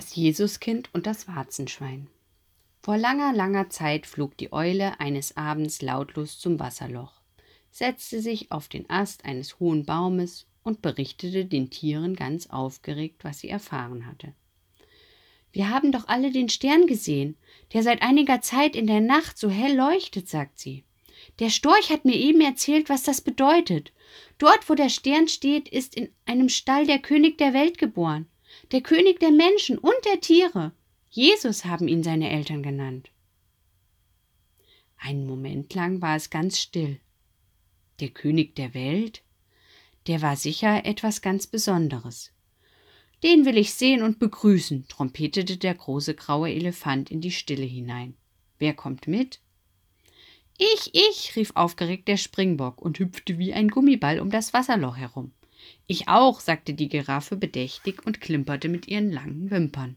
Das Jesuskind und das Warzenschwein. Vor langer, langer Zeit flog die Eule eines Abends lautlos zum Wasserloch, setzte sich auf den Ast eines hohen Baumes und berichtete den Tieren ganz aufgeregt, was sie erfahren hatte. Wir haben doch alle den Stern gesehen, der seit einiger Zeit in der Nacht so hell leuchtet, sagt sie. Der Storch hat mir eben erzählt, was das bedeutet. Dort, wo der Stern steht, ist in einem Stall der König der Welt geboren, der König der Menschen und der Tiere. Jesus haben ihn seine Eltern genannt. Einen Moment lang war es ganz still. Der König der Welt? Der war sicher etwas ganz Besonderes. Den will ich sehen und begrüßen, trompetete der große graue Elefant in die Stille hinein. Wer kommt mit? Ich, ich, rief aufgeregt der Springbock und hüpfte wie ein Gummiball um das Wasserloch herum. Ich auch, sagte die Giraffe bedächtig und klimperte mit ihren langen Wimpern.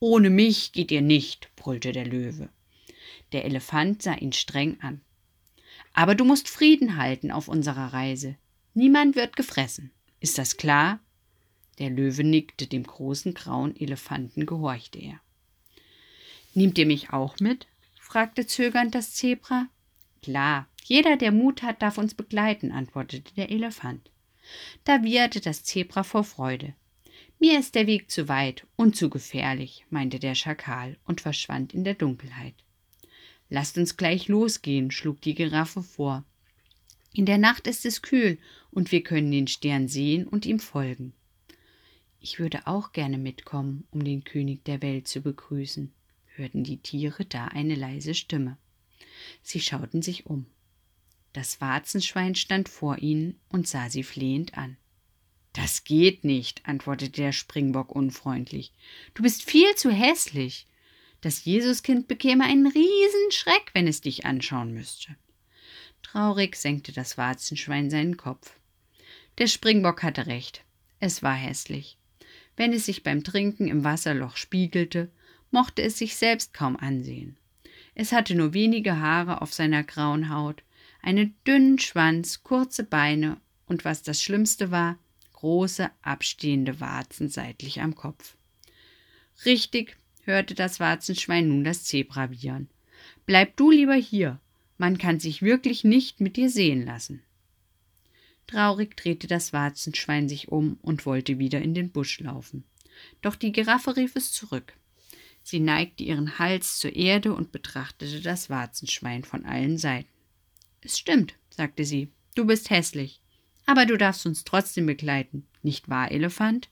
Ohne mich geht ihr nicht, brüllte der Löwe. Der Elefant sah ihn streng an. Aber du musst Frieden halten auf unserer Reise. Niemand wird gefressen. Ist das klar? Der Löwe nickte, dem großen grauen Elefanten gehorchte er. Nehmt ihr mich auch mit? fragte zögernd das Zebra. Klar, jeder, der Mut hat, darf uns begleiten, antwortete der Elefant. Da wieherte das Zebra vor Freude. Mir ist der Weg zu weit und zu gefährlich, meinte der Schakal und verschwand in der Dunkelheit. Lasst uns gleich losgehen, schlug die Giraffe vor. In der Nacht ist es kühl und wir können den Stern sehen und ihm folgen. Ich würde auch gerne mitkommen, um den König der Welt zu begrüßen, hörten die Tiere da eine leise Stimme. Sie schauten sich um. Das Warzenschwein stand vor ihnen und sah sie flehend an. Das geht nicht, antwortete der Springbock unfreundlich. Du bist viel zu hässlich. Das Jesuskind bekäme einen Riesenschreck, wenn es dich anschauen müsste. Traurig senkte das Warzenschwein seinen Kopf. Der Springbock hatte recht. Es war hässlich. Wenn es sich beim Trinken im Wasserloch spiegelte, mochte es sich selbst kaum ansehen. Es hatte nur wenige Haare auf seiner grauen Haut, einen dünnen Schwanz, kurze Beine und was das Schlimmste war, große, abstehende Warzen seitlich am Kopf. Richtig, hörte das Warzenschwein nun das Zebra wiehern. Bleib du lieber hier, man kann sich wirklich nicht mit dir sehen lassen. Traurig drehte das Warzenschwein sich um und wollte wieder in den Busch laufen. Doch die Giraffe rief es zurück. Sie neigte ihren Hals zur Erde und betrachtete das Warzenschwein von allen Seiten. Es stimmt, sagte sie, du bist hässlich, aber du darfst uns trotzdem begleiten, nicht wahr, Elefant?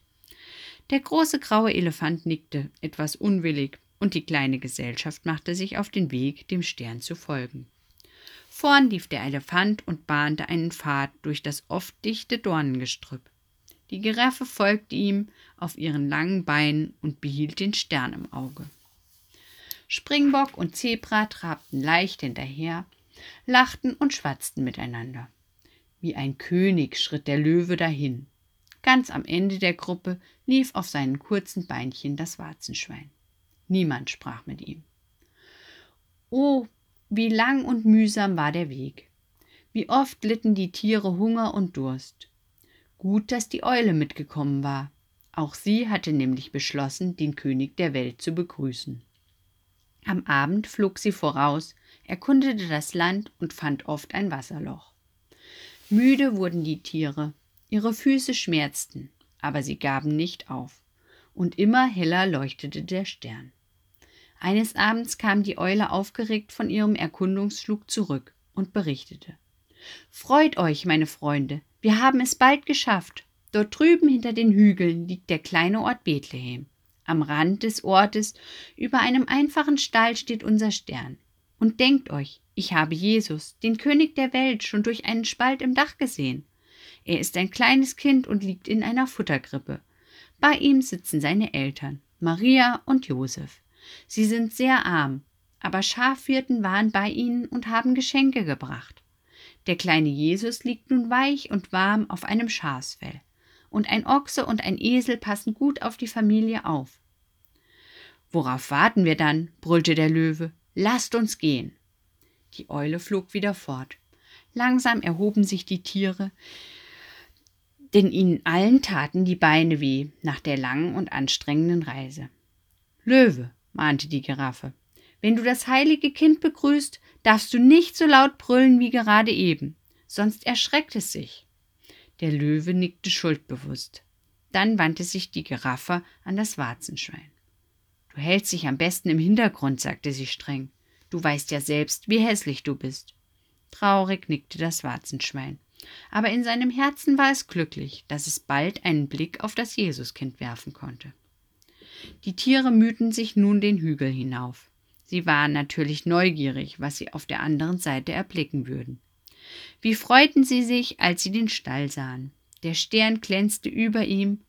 Der große graue Elefant nickte, etwas unwillig, und die kleine Gesellschaft machte sich auf den Weg, dem Stern zu folgen. Vorn lief der Elefant und bahnte einen Pfad durch das oft dichte Dornengestrüpp. Die Giraffe folgte ihm auf ihren langen Beinen und behielt den Stern im Auge. Springbock und Zebra trabten leicht hinterher, lachten und schwatzten miteinander. Wie ein König schritt der Löwe dahin. Ganz am Ende der Gruppe lief auf seinen kurzen Beinchen das Warzenschwein. Niemand sprach mit ihm. Oh, wie lang und mühsam war der Weg. Wie oft litten die Tiere Hunger und Durst. Gut, dass die Eule mitgekommen war. Auch sie hatte nämlich beschlossen, den König der Welt zu begrüßen. Am Abend flog sie voraus, erkundete das Land und fand oft ein Wasserloch. Müde wurden die Tiere, ihre Füße schmerzten, aber sie gaben nicht auf, und immer heller leuchtete der Stern. Eines Abends kam die Eule aufgeregt von ihrem Erkundungsflug zurück und berichtete. Freut euch, meine Freunde, wir haben es bald geschafft. Dort drüben hinter den Hügeln liegt der kleine Ort Bethlehem. Am Rand des Ortes, über einem einfachen Stall, steht unser Stern. Und denkt euch, ich habe Jesus, den König der Welt, schon durch einen Spalt im Dach gesehen. Er ist ein kleines Kind und liegt in einer Futtergrippe. Bei ihm sitzen seine Eltern, Maria und Josef. Sie sind sehr arm, aber Schafhirten waren bei ihnen und haben Geschenke gebracht. Der kleine Jesus liegt nun weich und warm auf einem Schafsfell, und ein Ochse und ein Esel passen gut auf die Familie auf. Worauf warten wir dann? brüllte der Löwe. Lasst uns gehen. Die Eule flog wieder fort. Langsam erhoben sich die Tiere, denn ihnen allen taten die Beine weh nach der langen und anstrengenden Reise. Löwe, mahnte die Giraffe, wenn du das heilige Kind begrüßt, darfst du nicht so laut brüllen wie gerade eben, sonst erschreckt es sich. Der Löwe nickte schuldbewusst. Dann wandte sich die Giraffe an das Warzenschwein. Du hältst dich am besten im Hintergrund, sagte sie streng. Du weißt ja selbst, wie hässlich du bist. Traurig nickte das Warzenschwein. Aber in seinem Herzen war es glücklich, dass es bald einen Blick auf das Jesuskind werfen konnte. Die Tiere mühten sich nun den Hügel hinauf. Sie waren natürlich neugierig, was sie auf der anderen Seite erblicken würden. Wie freuten sie sich, als sie den Stall sahen. Der Stern glänzte über ihm,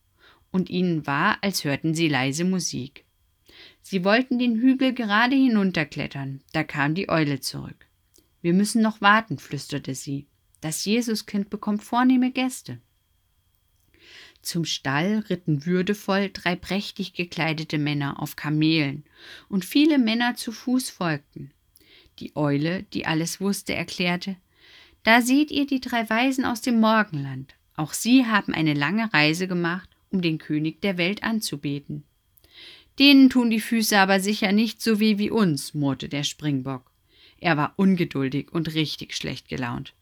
und ihnen war, als hörten sie leise Musik. Sie wollten den Hügel gerade hinunterklettern, da kam die Eule zurück. Wir müssen noch warten, flüsterte sie. Das Jesuskind bekommt vornehme Gäste. Zum Stall ritten würdevoll drei prächtig gekleidete Männer auf Kamelen, und viele Männer zu Fuß folgten. Die Eule, die alles wusste, erklärte Da seht ihr die drei Weisen aus dem Morgenland. Auch sie haben eine lange Reise gemacht, um den König der Welt anzubeten. Denen tun die Füße aber sicher nicht so weh wie uns, murrte der Springbock. Er war ungeduldig und richtig schlecht gelaunt.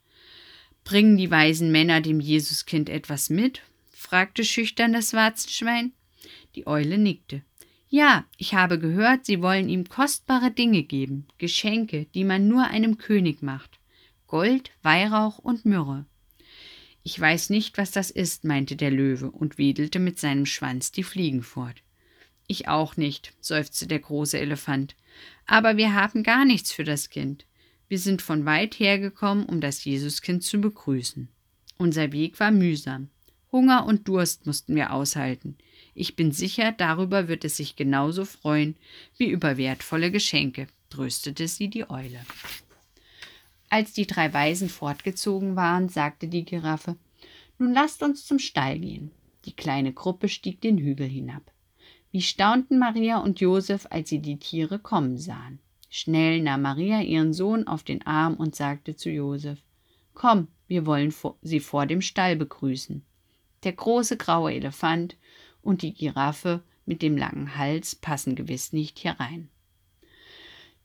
Bringen die weisen Männer dem Jesuskind etwas mit? fragte schüchtern das Warzenschwein. Die Eule nickte. Ja, ich habe gehört, sie wollen ihm kostbare Dinge geben, Geschenke, die man nur einem König macht. Gold, Weihrauch und Myrrhe. Ich weiß nicht, was das ist, meinte der Löwe und wedelte mit seinem Schwanz die Fliegen fort. Ich auch nicht, seufzte der große Elefant. Aber wir haben gar nichts für das Kind. Wir sind von weit hergekommen, um das Jesuskind zu begrüßen. Unser Weg war mühsam. Hunger und Durst mussten wir aushalten. Ich bin sicher, darüber wird es sich genauso freuen wie über wertvolle Geschenke, tröstete sie die Eule. Als die drei Weisen fortgezogen waren, sagte die Giraffe Nun lasst uns zum Stall gehen. Die kleine Gruppe stieg den Hügel hinab. Wie staunten Maria und Josef, als sie die Tiere kommen sahen. Schnell nahm Maria ihren Sohn auf den Arm und sagte zu Josef Komm, wir wollen sie vor dem Stall begrüßen. Der große graue Elefant und die Giraffe mit dem langen Hals passen gewiss nicht hier rein.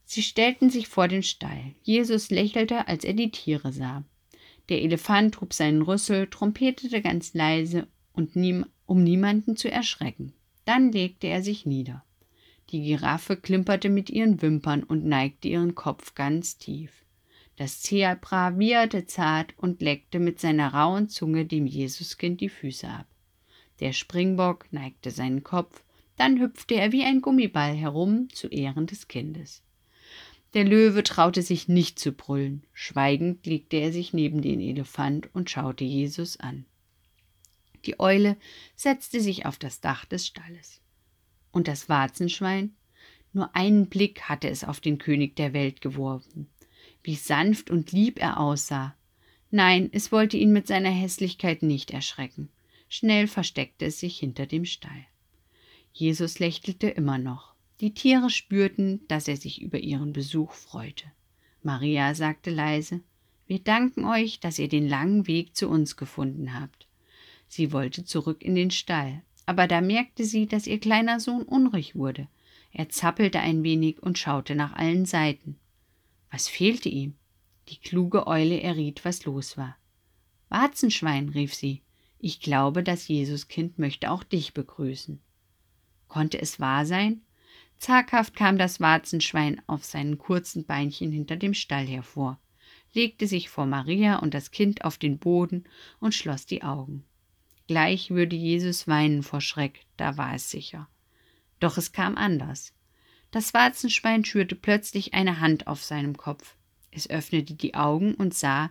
Sie stellten sich vor den Stall. Jesus lächelte, als er die Tiere sah. Der Elefant hob seinen Rüssel, trompetete ganz leise und niem, um niemanden zu erschrecken. Dann legte er sich nieder. Die Giraffe klimperte mit ihren Wimpern und neigte ihren Kopf ganz tief. Das Zebra wieherte zart und leckte mit seiner rauen Zunge dem Jesuskind die Füße ab. Der Springbock neigte seinen Kopf, dann hüpfte er wie ein Gummiball herum zu Ehren des Kindes. Der Löwe traute sich nicht zu brüllen. Schweigend legte er sich neben den Elefant und schaute Jesus an. Die Eule setzte sich auf das Dach des Stalles. Und das Warzenschwein? Nur einen Blick hatte es auf den König der Welt geworfen. Wie sanft und lieb er aussah. Nein, es wollte ihn mit seiner Hässlichkeit nicht erschrecken. Schnell versteckte es sich hinter dem Stall. Jesus lächelte immer noch. Die Tiere spürten, dass er sich über ihren Besuch freute. Maria sagte leise Wir danken euch, dass ihr den langen Weg zu uns gefunden habt. Sie wollte zurück in den Stall, aber da merkte sie, dass ihr kleiner Sohn unruhig wurde. Er zappelte ein wenig und schaute nach allen Seiten. Was fehlte ihm? Die kluge Eule erriet, was los war. Warzenschwein, rief sie, ich glaube, das Jesuskind möchte auch dich begrüßen. Konnte es wahr sein? Zaghaft kam das Warzenschwein auf seinen kurzen Beinchen hinter dem Stall hervor, legte sich vor Maria und das Kind auf den Boden und schloss die Augen. Gleich würde Jesus weinen vor Schreck, da war es sicher. Doch es kam anders. Das Warzenschwein schürte plötzlich eine Hand auf seinem Kopf. Es öffnete die Augen und sah,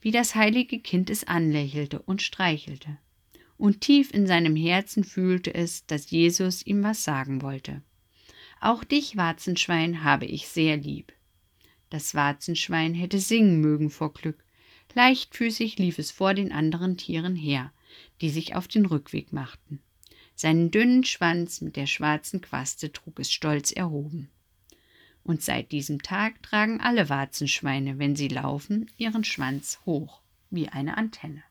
wie das heilige Kind es anlächelte und streichelte. Und tief in seinem Herzen fühlte es, dass Jesus ihm was sagen wollte. Auch dich, Warzenschwein, habe ich sehr lieb. Das Warzenschwein hätte singen mögen vor Glück. Leichtfüßig lief es vor den anderen Tieren her, die sich auf den Rückweg machten. Seinen dünnen Schwanz mit der schwarzen Quaste trug es stolz erhoben. Und seit diesem Tag tragen alle Warzenschweine, wenn sie laufen, ihren Schwanz hoch wie eine Antenne.